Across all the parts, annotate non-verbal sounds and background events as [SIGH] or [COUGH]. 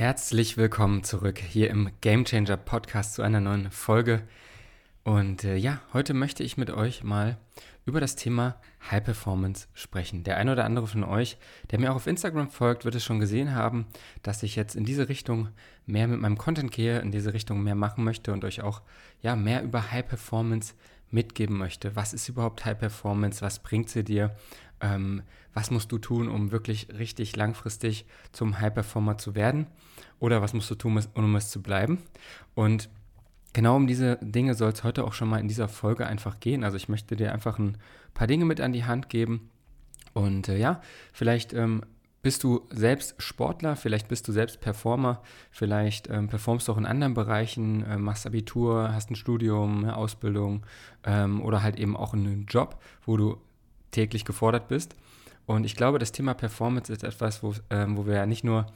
Herzlich willkommen zurück hier im Game Changer Podcast zu einer neuen Folge. Und äh, ja, heute möchte ich mit euch mal über das Thema High Performance sprechen. Der eine oder andere von euch, der mir auch auf Instagram folgt, wird es schon gesehen haben, dass ich jetzt in diese Richtung mehr mit meinem Content gehe, in diese Richtung mehr machen möchte und euch auch ja mehr über High Performance mitgeben möchte. Was ist überhaupt High Performance? Was bringt sie dir? Ähm, was musst du tun, um wirklich richtig langfristig zum High Performer zu werden? Oder was musst du tun, um es zu bleiben? Und genau um diese Dinge soll es heute auch schon mal in dieser Folge einfach gehen. Also ich möchte dir einfach ein paar Dinge mit an die Hand geben. Und äh, ja, vielleicht ähm, bist du selbst Sportler, vielleicht bist du selbst Performer, vielleicht ähm, performst du auch in anderen Bereichen, äh, machst Abitur, hast ein Studium, eine Ausbildung ähm, oder halt eben auch einen Job, wo du täglich gefordert bist. Und ich glaube, das Thema Performance ist etwas, wo, ähm, wo wir ja nicht nur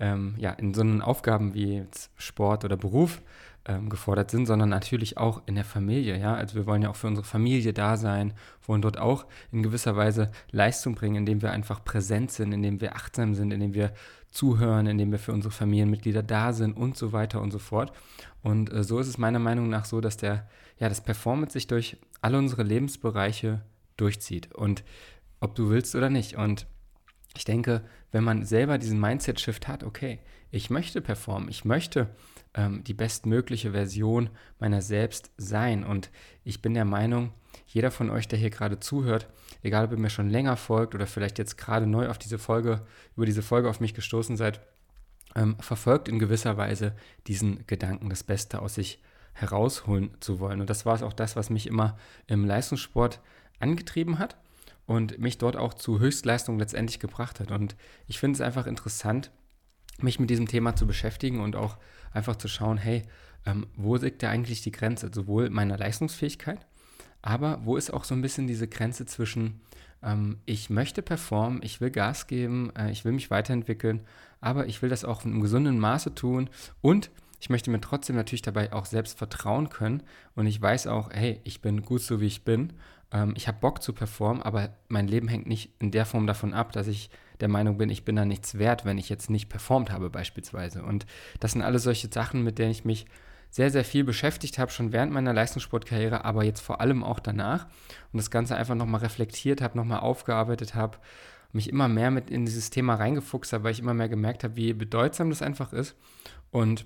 ähm, ja, in so einen Aufgaben wie Sport oder Beruf ähm, gefordert sind, sondern natürlich auch in der Familie. Ja? Also wir wollen ja auch für unsere Familie da sein, wollen dort auch in gewisser Weise Leistung bringen, indem wir einfach präsent sind, indem wir achtsam sind, indem wir zuhören, indem wir für unsere Familienmitglieder da sind und so weiter und so fort. Und äh, so ist es meiner Meinung nach so, dass der, ja, das Performance sich durch alle unsere Lebensbereiche durchzieht. Und ob du willst oder nicht. Und ich denke, wenn man selber diesen Mindset-Shift hat, okay, ich möchte performen, ich möchte ähm, die bestmögliche Version meiner selbst sein. Und ich bin der Meinung, jeder von euch, der hier gerade zuhört, egal ob ihr mir schon länger folgt oder vielleicht jetzt gerade neu auf diese Folge, über diese Folge auf mich gestoßen seid, ähm, verfolgt in gewisser Weise diesen Gedanken, das Beste aus sich herausholen zu wollen. Und das war es auch das, was mich immer im Leistungssport angetrieben hat und mich dort auch zu Höchstleistung letztendlich gebracht hat. Und ich finde es einfach interessant, mich mit diesem Thema zu beschäftigen und auch einfach zu schauen, hey, ähm, wo liegt da eigentlich die Grenze, sowohl meiner Leistungsfähigkeit, aber wo ist auch so ein bisschen diese Grenze zwischen, ähm, ich möchte performen, ich will Gas geben, äh, ich will mich weiterentwickeln, aber ich will das auch in einem gesunden Maße tun und ich möchte mir trotzdem natürlich dabei auch selbst vertrauen können. Und ich weiß auch, hey, ich bin gut so wie ich bin ähm, ich habe Bock zu performen, aber mein Leben hängt nicht in der Form davon ab, dass ich der Meinung bin, ich bin da nichts wert, wenn ich jetzt nicht performt habe beispielsweise. Und das sind alles solche Sachen, mit denen ich mich sehr, sehr viel beschäftigt habe, schon während meiner Leistungssportkarriere, aber jetzt vor allem auch danach. Und das Ganze einfach nochmal reflektiert habe, nochmal aufgearbeitet habe, mich immer mehr mit in dieses Thema reingefuchst habe, weil ich immer mehr gemerkt habe, wie bedeutsam das einfach ist. Und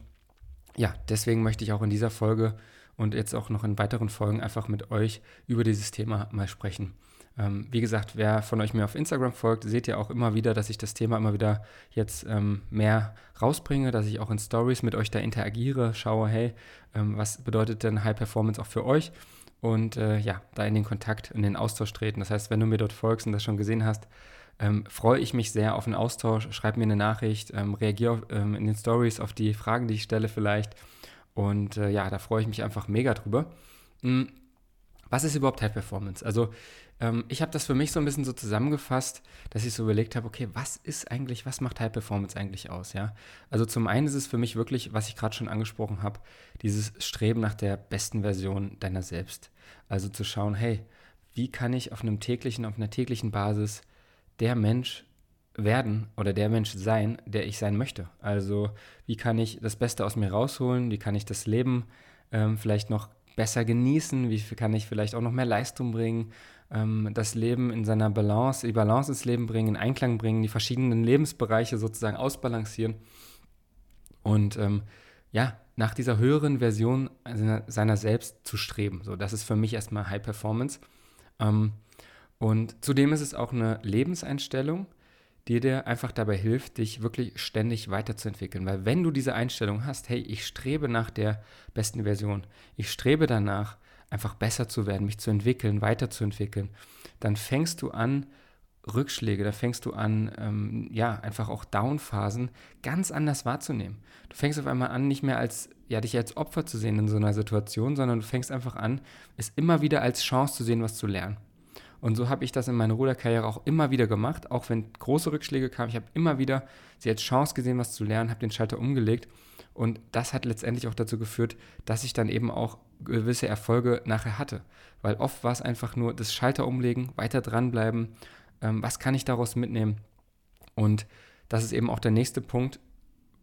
ja, deswegen möchte ich auch in dieser Folge und jetzt auch noch in weiteren Folgen einfach mit euch über dieses Thema mal sprechen. Ähm, wie gesagt, wer von euch mir auf Instagram folgt, seht ihr auch immer wieder, dass ich das Thema immer wieder jetzt ähm, mehr rausbringe, dass ich auch in Stories mit euch da interagiere, schaue, hey, ähm, was bedeutet denn High Performance auch für euch? Und äh, ja, da in den Kontakt, in den Austausch treten. Das heißt, wenn du mir dort folgst und das schon gesehen hast, ähm, freue ich mich sehr auf einen Austausch. Schreib mir eine Nachricht, ähm, reagiere ähm, in den Stories auf die Fragen, die ich stelle vielleicht. Und äh, ja, da freue ich mich einfach mega drüber. Hm, was ist überhaupt High Performance? Also ähm, ich habe das für mich so ein bisschen so zusammengefasst, dass ich so überlegt habe, okay, was ist eigentlich, was macht High Performance eigentlich aus? Ja, also zum einen ist es für mich wirklich, was ich gerade schon angesprochen habe, dieses Streben nach der besten Version deiner selbst. Also zu schauen, hey, wie kann ich auf einem täglichen, auf einer täglichen Basis der Mensch werden oder der Mensch sein, der ich sein möchte. Also wie kann ich das Beste aus mir rausholen? Wie kann ich das Leben ähm, vielleicht noch besser genießen? Wie kann ich vielleicht auch noch mehr Leistung bringen? Ähm, das Leben in seiner Balance, die Balance ins Leben bringen, in Einklang bringen, die verschiedenen Lebensbereiche sozusagen ausbalancieren. Und ähm, ja, nach dieser höheren Version seiner, seiner, selbst zu streben. So, das ist für mich erstmal High Performance. Ähm, und zudem ist es auch eine Lebenseinstellung, die dir einfach dabei hilft, dich wirklich ständig weiterzuentwickeln. Weil wenn du diese Einstellung hast, hey, ich strebe nach der besten Version, ich strebe danach, einfach besser zu werden, mich zu entwickeln, weiterzuentwickeln, dann fängst du an, Rückschläge, da fängst du an, ähm, ja, einfach auch Downphasen ganz anders wahrzunehmen. Du fängst auf einmal an, nicht mehr als, ja, dich als Opfer zu sehen in so einer Situation, sondern du fängst einfach an, es immer wieder als Chance zu sehen, was zu lernen. Und so habe ich das in meiner Ruderkarriere auch immer wieder gemacht, auch wenn große Rückschläge kamen. Ich habe immer wieder sie als Chance gesehen, was zu lernen, habe den Schalter umgelegt. Und das hat letztendlich auch dazu geführt, dass ich dann eben auch gewisse Erfolge nachher hatte. Weil oft war es einfach nur das Schalter umlegen, weiter dranbleiben. Ähm, was kann ich daraus mitnehmen? Und das ist eben auch der nächste Punkt,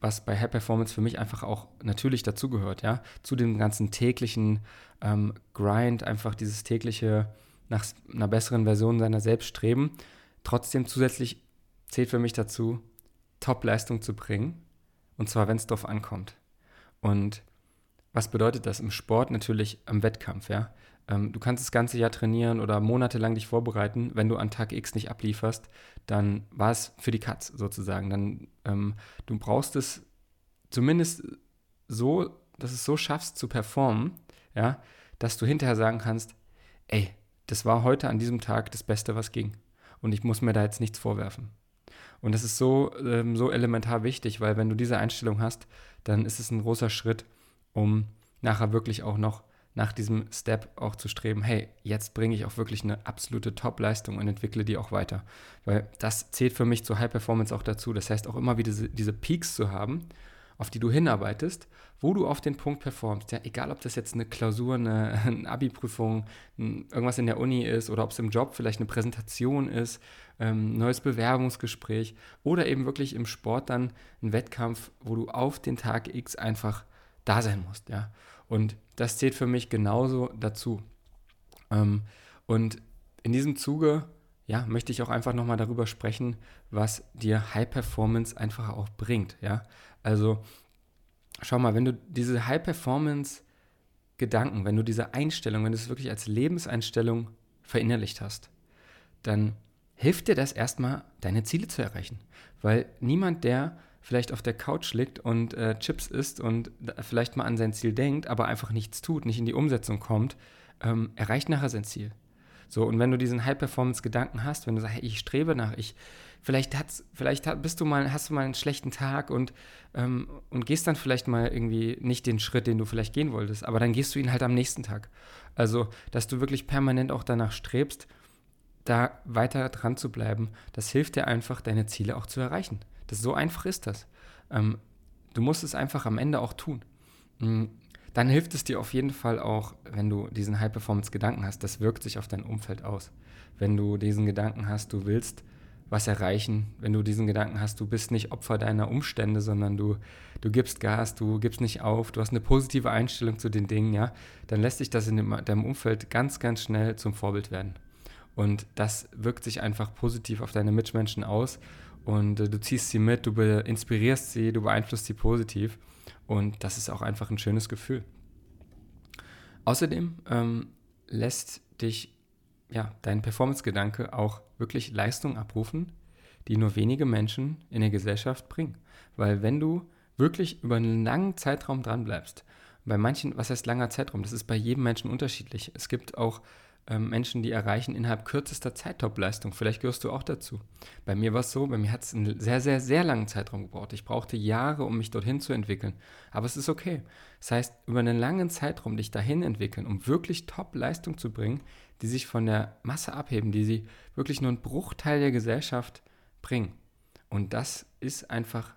was bei High Performance für mich einfach auch natürlich dazugehört, ja, zu dem ganzen täglichen ähm, Grind, einfach dieses tägliche nach einer besseren Version seiner selbst streben. Trotzdem zusätzlich zählt für mich dazu, Top-Leistung zu bringen, und zwar, wenn es darauf ankommt. Und was bedeutet das im Sport? Natürlich am Wettkampf, ja. Ähm, du kannst das ganze Jahr trainieren oder monatelang dich vorbereiten. Wenn du an Tag X nicht ablieferst, dann war es für die Katz sozusagen. Dann ähm, du brauchst es zumindest so, dass es so schaffst zu performen, ja, dass du hinterher sagen kannst, ey, das war heute an diesem Tag das Beste, was ging. Und ich muss mir da jetzt nichts vorwerfen. Und das ist so, ähm, so elementar wichtig, weil wenn du diese Einstellung hast, dann ist es ein großer Schritt, um nachher wirklich auch noch nach diesem Step auch zu streben, hey, jetzt bringe ich auch wirklich eine absolute Top-Leistung und entwickle die auch weiter. Weil das zählt für mich zur High Performance auch dazu. Das heißt auch immer wieder diese, diese Peaks zu haben, auf die du hinarbeitest, wo du auf den Punkt performst. Ja, egal, ob das jetzt eine Klausur, eine, [LAUGHS] eine Abi-Prüfung, irgendwas in der Uni ist oder ob es im Job vielleicht eine Präsentation ist, ähm, neues Bewerbungsgespräch oder eben wirklich im Sport dann ein Wettkampf, wo du auf den Tag X einfach da sein musst. Ja. Und das zählt für mich genauso dazu. Ähm, und in diesem Zuge, ja, möchte ich auch einfach nochmal darüber sprechen, was dir High Performance einfach auch bringt. Ja, also schau mal, wenn du diese High Performance Gedanken, wenn du diese Einstellung, wenn du es wirklich als Lebenseinstellung verinnerlicht hast, dann hilft dir das erstmal, deine Ziele zu erreichen. Weil niemand, der vielleicht auf der Couch liegt und äh, Chips isst und vielleicht mal an sein Ziel denkt, aber einfach nichts tut, nicht in die Umsetzung kommt, ähm, erreicht nachher sein Ziel. So, und wenn du diesen High-Performance-Gedanken hast, wenn du sagst, hey, ich strebe nach, ich, vielleicht hat's, vielleicht bist du mal, hast du mal einen schlechten Tag und, ähm, und gehst dann vielleicht mal irgendwie nicht den Schritt, den du vielleicht gehen wolltest, aber dann gehst du ihn halt am nächsten Tag. Also, dass du wirklich permanent auch danach strebst, da weiter dran zu bleiben, das hilft dir einfach, deine Ziele auch zu erreichen. Das, so einfach ist das. Ähm, du musst es einfach am Ende auch tun. Dann hilft es dir auf jeden Fall auch, wenn du diesen High-Performance-Gedanken hast, das wirkt sich auf dein Umfeld aus. Wenn du diesen Gedanken hast, du willst was erreichen, wenn du diesen Gedanken hast, du bist nicht Opfer deiner Umstände, sondern du, du gibst Gas, du gibst nicht auf, du hast eine positive Einstellung zu den Dingen, ja, dann lässt sich das in deinem Umfeld ganz, ganz schnell zum Vorbild werden. Und das wirkt sich einfach positiv auf deine Mitmenschen aus und äh, du ziehst sie mit, du inspirierst sie, du beeinflusst sie positiv und das ist auch einfach ein schönes Gefühl. Außerdem ähm, lässt dich ja, dein Performance-Gedanke auch wirklich Leistung abrufen, die nur wenige Menschen in der Gesellschaft bringen. Weil wenn du wirklich über einen langen Zeitraum dranbleibst, bei manchen, was heißt langer Zeitraum? Das ist bei jedem Menschen unterschiedlich. Es gibt auch ähm, Menschen, die erreichen innerhalb kürzester Zeit Top-Leistung. Vielleicht gehörst du auch dazu. Bei mir war es so, bei mir hat es einen sehr, sehr, sehr langen Zeitraum gebraucht. Ich brauchte Jahre, um mich dorthin zu entwickeln. Aber es ist okay. Das heißt, über einen langen Zeitraum dich dahin entwickeln, um wirklich Top-Leistung zu bringen, die sich von der Masse abheben, die sie wirklich nur einen Bruchteil der Gesellschaft bringen. Und das ist einfach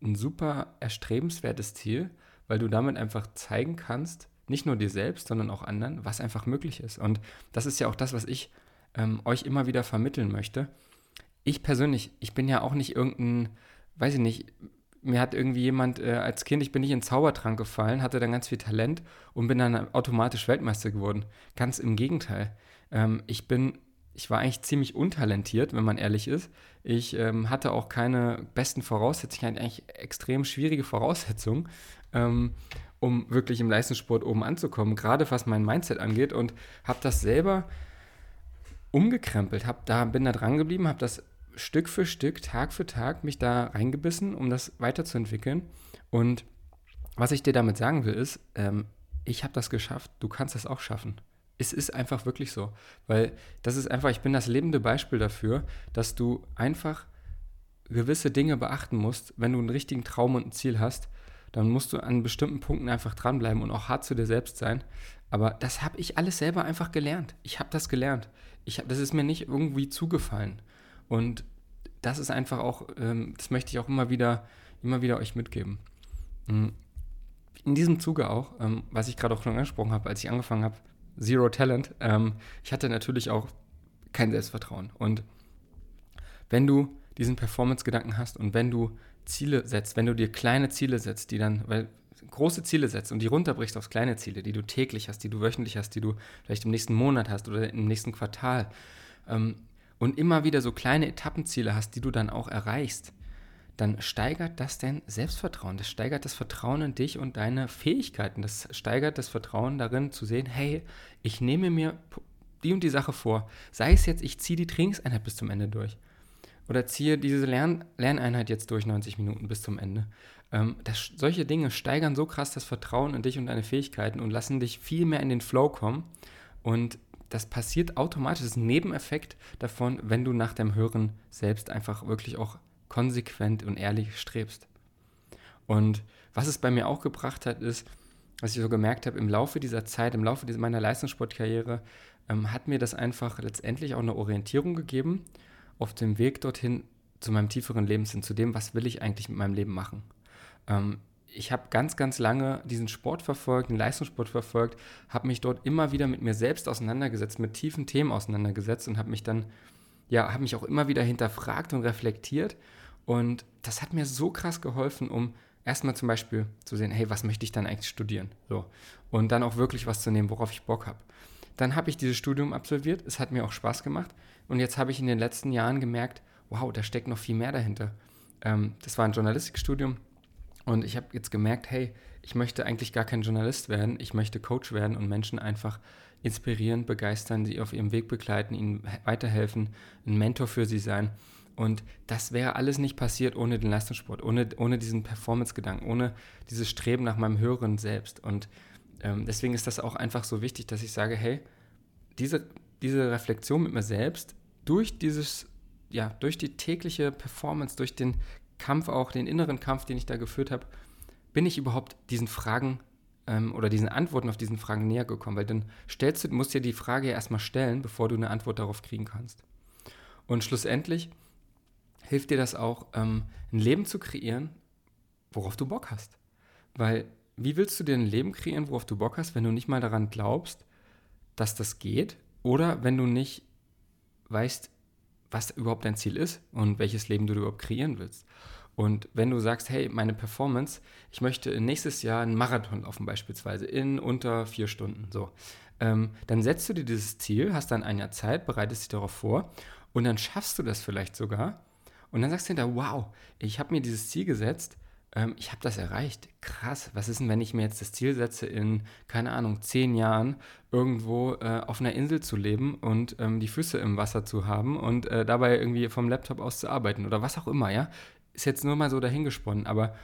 ein super erstrebenswertes Ziel, weil du damit einfach zeigen kannst, nicht nur dir selbst, sondern auch anderen, was einfach möglich ist. Und das ist ja auch das, was ich ähm, euch immer wieder vermitteln möchte. Ich persönlich, ich bin ja auch nicht irgendein, weiß ich nicht, mir hat irgendwie jemand äh, als Kind, ich bin nicht in Zaubertrank gefallen, hatte dann ganz viel Talent und bin dann automatisch Weltmeister geworden. Ganz im Gegenteil. Ähm, ich bin, ich war eigentlich ziemlich untalentiert, wenn man ehrlich ist. Ich ähm, hatte auch keine besten Voraussetzungen, eigentlich extrem schwierige Voraussetzungen. Ähm, um wirklich im Leistungssport oben anzukommen, gerade was mein Mindset angeht und habe das selber umgekrempelt, hab da, bin da dran geblieben, habe das Stück für Stück, Tag für Tag mich da reingebissen, um das weiterzuentwickeln. Und was ich dir damit sagen will, ist, ähm, ich habe das geschafft, du kannst das auch schaffen. Es ist einfach wirklich so, weil das ist einfach, ich bin das lebende Beispiel dafür, dass du einfach gewisse Dinge beachten musst, wenn du einen richtigen Traum und ein Ziel hast, dann musst du an bestimmten Punkten einfach dranbleiben und auch hart zu dir selbst sein. Aber das habe ich alles selber einfach gelernt. Ich habe das gelernt. Ich hab, das ist mir nicht irgendwie zugefallen. Und das ist einfach auch, ähm, das möchte ich auch immer wieder, immer wieder euch mitgeben. Mm. In diesem Zuge auch, ähm, was ich gerade auch schon angesprochen habe, als ich angefangen habe, Zero Talent, ähm, ich hatte natürlich auch kein Selbstvertrauen. Und wenn du diesen Performance-Gedanken hast und wenn du Ziele setzt, wenn du dir kleine Ziele setzt, die dann, weil große Ziele setzt und die runterbrichst aufs kleine Ziele, die du täglich hast, die du wöchentlich hast, die du vielleicht im nächsten Monat hast oder im nächsten Quartal ähm, und immer wieder so kleine Etappenziele hast, die du dann auch erreichst, dann steigert das dein Selbstvertrauen. Das steigert das Vertrauen in dich und deine Fähigkeiten. Das steigert das Vertrauen darin zu sehen, hey, ich nehme mir die und die Sache vor. Sei es jetzt, ich ziehe die Trainingseinheit bis zum Ende durch. Oder ziehe diese Lern Lerneinheit jetzt durch 90 Minuten bis zum Ende. Ähm, das, solche Dinge steigern so krass das Vertrauen in dich und deine Fähigkeiten und lassen dich viel mehr in den Flow kommen. Und das passiert automatisch, das ist ein Nebeneffekt davon, wenn du nach dem Hören selbst einfach wirklich auch konsequent und ehrlich strebst. Und was es bei mir auch gebracht hat, ist, was ich so gemerkt habe, im Laufe dieser Zeit, im Laufe meiner Leistungssportkarriere, ähm, hat mir das einfach letztendlich auch eine Orientierung gegeben auf dem Weg dorthin zu meinem tieferen Lebenssinn, zu dem, was will ich eigentlich mit meinem Leben machen. Ähm, ich habe ganz, ganz lange diesen Sport verfolgt, den Leistungssport verfolgt, habe mich dort immer wieder mit mir selbst auseinandergesetzt, mit tiefen Themen auseinandergesetzt und habe mich dann, ja, habe mich auch immer wieder hinterfragt und reflektiert. Und das hat mir so krass geholfen, um erstmal zum Beispiel zu sehen, hey, was möchte ich dann eigentlich studieren? So. Und dann auch wirklich was zu nehmen, worauf ich Bock habe. Dann habe ich dieses Studium absolviert, es hat mir auch Spaß gemacht. Und jetzt habe ich in den letzten Jahren gemerkt, wow, da steckt noch viel mehr dahinter. Ähm, das war ein Journalistikstudium, und ich habe jetzt gemerkt, hey, ich möchte eigentlich gar kein Journalist werden, ich möchte Coach werden und Menschen einfach inspirieren, begeistern, sie auf ihrem Weg begleiten, ihnen weiterhelfen, ein Mentor für sie sein. Und das wäre alles nicht passiert ohne den Leistungssport, ohne, ohne diesen Performance-Gedanken, ohne dieses Streben nach meinem höheren Selbst. Und ähm, deswegen ist das auch einfach so wichtig, dass ich sage, hey, diese, diese Reflexion mit mir selbst durch dieses, ja, durch die tägliche Performance, durch den Kampf auch, den inneren Kampf, den ich da geführt habe, bin ich überhaupt diesen Fragen ähm, oder diesen Antworten auf diesen Fragen näher gekommen? Weil dann stellst du, musst dir die Frage ja erstmal stellen, bevor du eine Antwort darauf kriegen kannst. Und schlussendlich hilft dir das auch, ähm, ein Leben zu kreieren, worauf du Bock hast. Weil wie willst du dir ein Leben kreieren, worauf du Bock hast, wenn du nicht mal daran glaubst, dass das geht? Oder wenn du nicht weißt, was überhaupt dein Ziel ist und welches Leben du überhaupt kreieren willst. Und wenn du sagst, hey, meine Performance, ich möchte nächstes Jahr einen Marathon laufen beispielsweise in unter vier Stunden, so, ähm, dann setzt du dir dieses Ziel, hast dann ein Jahr Zeit, bereitest dich darauf vor und dann schaffst du das vielleicht sogar. Und dann sagst du hinterher, wow, ich habe mir dieses Ziel gesetzt ähm, ich habe das erreicht. Krass. Was ist denn, wenn ich mir jetzt das Ziel setze, in, keine Ahnung, zehn Jahren irgendwo äh, auf einer Insel zu leben und ähm, die Füße im Wasser zu haben und äh, dabei irgendwie vom Laptop aus zu arbeiten oder was auch immer, ja? Ist jetzt nur mal so dahingesponnen, aber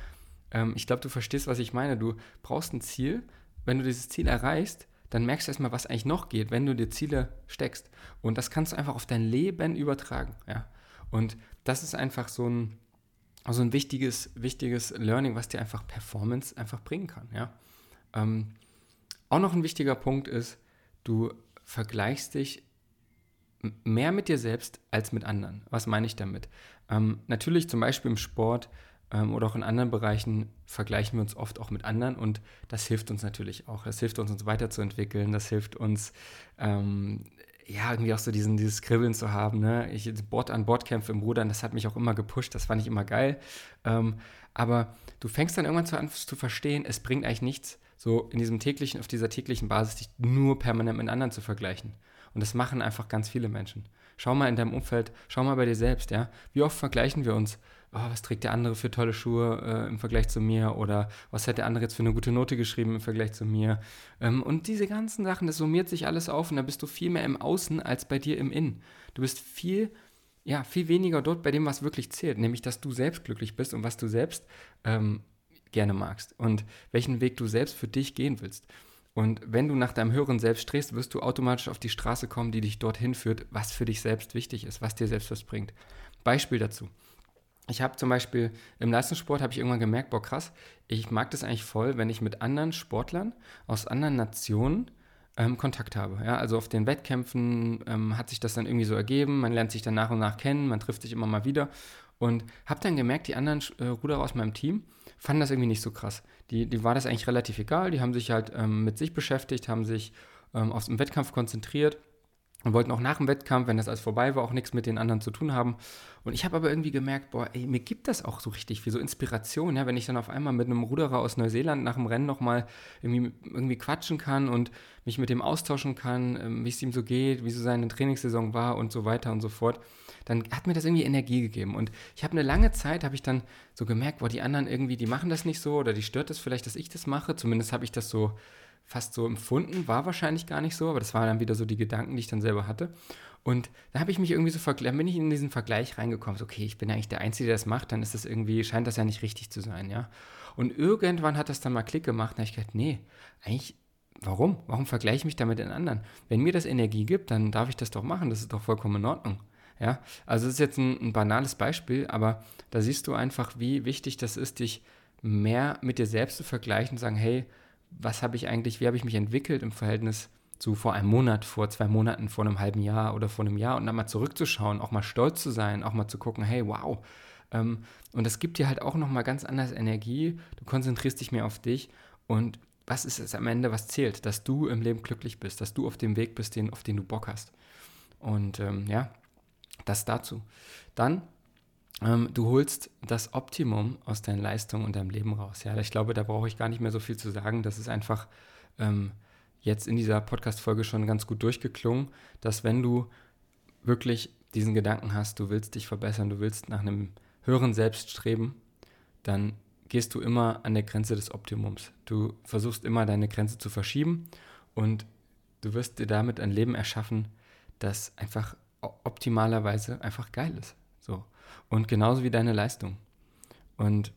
ähm, ich glaube, du verstehst, was ich meine. Du brauchst ein Ziel. Wenn du dieses Ziel erreichst, dann merkst du erstmal, was eigentlich noch geht, wenn du dir Ziele steckst. Und das kannst du einfach auf dein Leben übertragen, ja? Und das ist einfach so ein also ein wichtiges, wichtiges Learning, was dir einfach Performance einfach bringen kann. Ja? Ähm, auch noch ein wichtiger Punkt ist, du vergleichst dich mehr mit dir selbst als mit anderen. Was meine ich damit? Ähm, natürlich zum Beispiel im Sport ähm, oder auch in anderen Bereichen vergleichen wir uns oft auch mit anderen und das hilft uns natürlich auch. Das hilft uns, uns weiterzuentwickeln. Das hilft uns, ähm, ja, irgendwie auch so diesen, dieses Kribbeln zu haben. Ne? Ich Bord an Bordkämpfe im Rudern, das hat mich auch immer gepusht, das fand ich immer geil. Ähm, aber du fängst dann irgendwann zu an zu verstehen, es bringt eigentlich nichts, so in diesem täglichen, auf dieser täglichen Basis dich nur permanent mit anderen zu vergleichen. Und das machen einfach ganz viele Menschen. Schau mal in deinem Umfeld, schau mal bei dir selbst, ja. Wie oft vergleichen wir uns? Oh, was trägt der andere für tolle Schuhe äh, im Vergleich zu mir oder was hat der andere jetzt für eine gute Note geschrieben im Vergleich zu mir. Ähm, und diese ganzen Sachen, das summiert sich alles auf und da bist du viel mehr im Außen als bei dir im Innen. Du bist viel, ja, viel weniger dort bei dem, was wirklich zählt, nämlich dass du selbst glücklich bist und was du selbst ähm, gerne magst und welchen Weg du selbst für dich gehen willst. Und wenn du nach deinem höheren Selbst strebst, wirst du automatisch auf die Straße kommen, die dich dorthin führt, was für dich selbst wichtig ist, was dir selbst was bringt. Beispiel dazu ich habe zum Beispiel im Leistungssport habe ich irgendwann gemerkt, boah krass, ich mag das eigentlich voll, wenn ich mit anderen Sportlern aus anderen Nationen ähm, Kontakt habe. Ja? Also auf den Wettkämpfen ähm, hat sich das dann irgendwie so ergeben, man lernt sich dann nach und nach kennen, man trifft sich immer mal wieder und habe dann gemerkt, die anderen äh, Ruderer aus meinem Team fanden das irgendwie nicht so krass. Die, die war das eigentlich relativ egal, die haben sich halt ähm, mit sich beschäftigt, haben sich ähm, auf den Wettkampf konzentriert und wollten auch nach dem Wettkampf, wenn das alles vorbei war, auch nichts mit den anderen zu tun haben. Und ich habe aber irgendwie gemerkt, boah, ey, mir gibt das auch so richtig viel, so Inspiration, ja, wenn ich dann auf einmal mit einem Ruderer aus Neuseeland nach dem Rennen nochmal irgendwie, irgendwie quatschen kann und mich mit dem austauschen kann, ähm, wie es ihm so geht, wie so seine Trainingssaison war und so weiter und so fort, dann hat mir das irgendwie Energie gegeben. Und ich habe eine lange Zeit, habe ich dann so gemerkt, boah, die anderen irgendwie, die machen das nicht so oder die stört es das vielleicht, dass ich das mache. Zumindest habe ich das so fast so empfunden, war wahrscheinlich gar nicht so, aber das waren dann wieder so die Gedanken, die ich dann selber hatte. Und da habe ich mich irgendwie so verglichen, bin ich in diesen Vergleich reingekommen, so, okay, ich bin eigentlich der Einzige, der das macht, dann ist das irgendwie, scheint das ja nicht richtig zu sein, ja. Und irgendwann hat das dann mal Klick gemacht, und habe ich gedacht, nee, eigentlich, warum? Warum vergleiche ich mich da mit den anderen? Wenn mir das Energie gibt, dann darf ich das doch machen, das ist doch vollkommen in Ordnung. Ja, also das ist jetzt ein, ein banales Beispiel, aber da siehst du einfach, wie wichtig das ist, dich mehr mit dir selbst zu vergleichen und sagen, hey, was habe ich eigentlich, wie habe ich mich entwickelt im Verhältnis zu vor einem Monat, vor zwei Monaten, vor einem halben Jahr oder vor einem Jahr und dann mal zurückzuschauen, auch mal stolz zu sein, auch mal zu gucken, hey, wow. Ähm, und das gibt dir halt auch nochmal ganz anders Energie. Du konzentrierst dich mehr auf dich und was ist es am Ende, was zählt? Dass du im Leben glücklich bist, dass du auf dem Weg bist, den, auf den du Bock hast. Und ähm, ja, das dazu. Dann ähm, du holst das Optimum aus deinen Leistungen und deinem Leben raus. Ja, ich glaube, da brauche ich gar nicht mehr so viel zu sagen. Das ist einfach ähm, jetzt in dieser Podcast-Folge schon ganz gut durchgeklungen, dass wenn du wirklich diesen Gedanken hast, du willst dich verbessern, du willst nach einem höheren Selbst streben, dann gehst du immer an der Grenze des Optimums. Du versuchst immer deine Grenze zu verschieben und du wirst dir damit ein Leben erschaffen, das einfach optimalerweise einfach geil ist. Und genauso wie deine Leistung. Und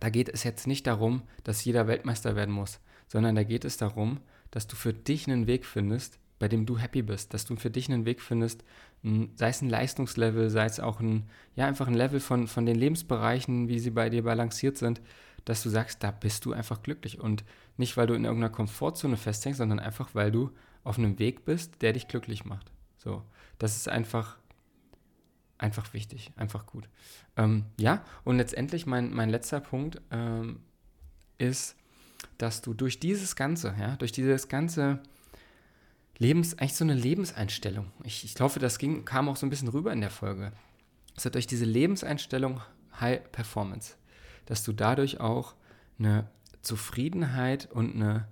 da geht es jetzt nicht darum, dass jeder Weltmeister werden muss, sondern da geht es darum, dass du für dich einen Weg findest, bei dem du happy bist, dass du für dich einen Weg findest, sei es ein Leistungslevel, sei es auch ein, ja, einfach ein Level von, von den Lebensbereichen, wie sie bei dir balanciert sind, dass du sagst, da bist du einfach glücklich und nicht, weil du in irgendeiner Komfortzone festhängst, sondern einfach, weil du auf einem Weg bist, der dich glücklich macht. So, das ist einfach einfach wichtig, einfach gut. Ähm, ja, und letztendlich mein, mein letzter Punkt ähm, ist, dass du durch dieses Ganze, ja, durch dieses ganze Lebens, eigentlich so eine Lebenseinstellung, ich, ich hoffe, das ging, kam auch so ein bisschen rüber in der Folge, dass durch diese Lebenseinstellung High Performance, dass du dadurch auch eine Zufriedenheit und eine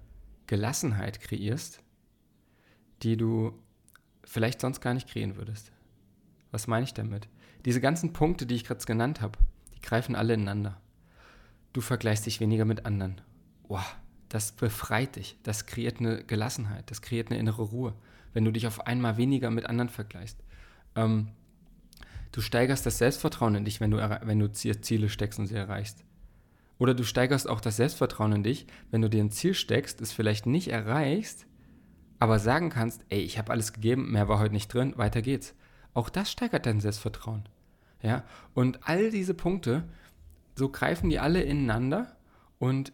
Gelassenheit kreierst, die du vielleicht sonst gar nicht kreieren würdest. Was meine ich damit? Diese ganzen Punkte, die ich gerade genannt habe, die greifen alle ineinander. Du vergleichst dich weniger mit anderen. Wow, das befreit dich. Das kreiert eine Gelassenheit. Das kreiert eine innere Ruhe, wenn du dich auf einmal weniger mit anderen vergleichst. Ähm, du steigerst das Selbstvertrauen in dich, wenn du, wenn du Ziele steckst und sie erreichst. Oder du steigerst auch das Selbstvertrauen in dich, wenn du dir ein Ziel steckst, es vielleicht nicht erreichst, aber sagen kannst, ey, ich habe alles gegeben, mehr war heute nicht drin, weiter geht's. Auch das steigert dein Selbstvertrauen. Ja? Und all diese Punkte, so greifen die alle ineinander und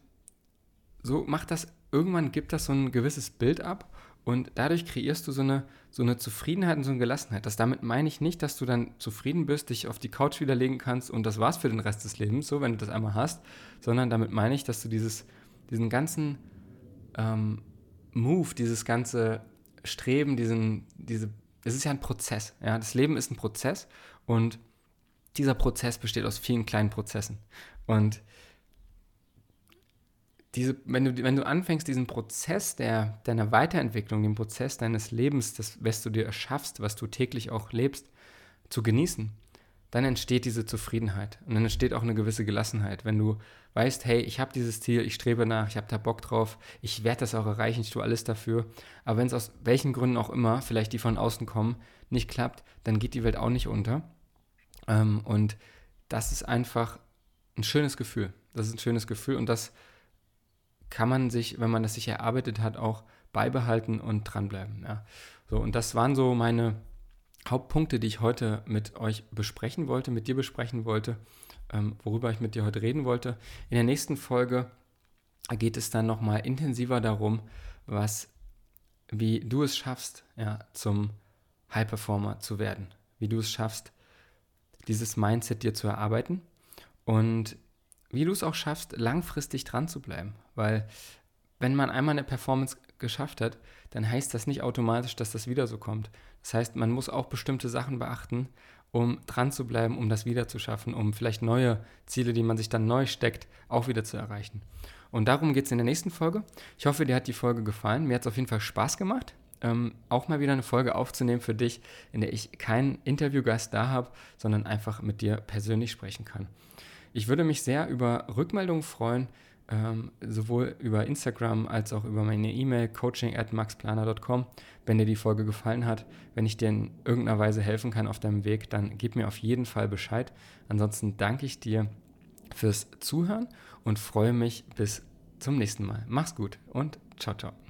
so macht das, irgendwann gibt das so ein gewisses Bild ab und dadurch kreierst du so eine, so eine Zufriedenheit und so eine Gelassenheit. Das damit meine ich nicht, dass du dann zufrieden bist, dich auf die Couch widerlegen kannst und das war's für den Rest des Lebens, so wenn du das einmal hast, sondern damit meine ich, dass du dieses, diesen ganzen ähm, Move, dieses ganze Streben, diesen, diese es ist ja ein Prozess. Ja? Das Leben ist ein Prozess und dieser Prozess besteht aus vielen kleinen Prozessen. Und diese, wenn, du, wenn du anfängst, diesen Prozess der, deiner Weiterentwicklung, den Prozess deines Lebens, das, was du dir erschaffst, was du täglich auch lebst, zu genießen, dann entsteht diese Zufriedenheit und dann entsteht auch eine gewisse Gelassenheit. Wenn du weißt, hey, ich habe dieses Ziel, ich strebe nach, ich habe da Bock drauf, ich werde das auch erreichen, ich tue alles dafür. Aber wenn es aus welchen Gründen auch immer, vielleicht die von außen kommen, nicht klappt, dann geht die Welt auch nicht unter. Ähm, und das ist einfach ein schönes Gefühl. Das ist ein schönes Gefühl und das kann man sich, wenn man das sich erarbeitet hat, auch beibehalten und dranbleiben. Ja. So, und das waren so meine Hauptpunkte, die ich heute mit euch besprechen wollte, mit dir besprechen wollte, ähm, worüber ich mit dir heute reden wollte. In der nächsten Folge geht es dann nochmal intensiver darum, was, wie du es schaffst, ja, zum High Performer zu werden, wie du es schaffst, dieses Mindset dir zu erarbeiten und wie du es auch schaffst, langfristig dran zu bleiben. Weil wenn man einmal eine Performance geschafft hat, dann heißt das nicht automatisch, dass das wieder so kommt. Das heißt, man muss auch bestimmte Sachen beachten, um dran zu bleiben, um das wieder zu schaffen, um vielleicht neue Ziele, die man sich dann neu steckt, auch wieder zu erreichen. Und darum geht es in der nächsten Folge. Ich hoffe, dir hat die Folge gefallen. Mir hat es auf jeden Fall Spaß gemacht, ähm, auch mal wieder eine Folge aufzunehmen für dich, in der ich keinen Interviewgast da habe, sondern einfach mit dir persönlich sprechen kann. Ich würde mich sehr über Rückmeldungen freuen, ähm, sowohl über Instagram als auch über meine E-Mail coaching at maxplaner.com. Wenn dir die Folge gefallen hat, wenn ich dir in irgendeiner Weise helfen kann auf deinem Weg, dann gib mir auf jeden Fall Bescheid. Ansonsten danke ich dir fürs Zuhören und freue mich bis zum nächsten Mal. Mach's gut und ciao, ciao.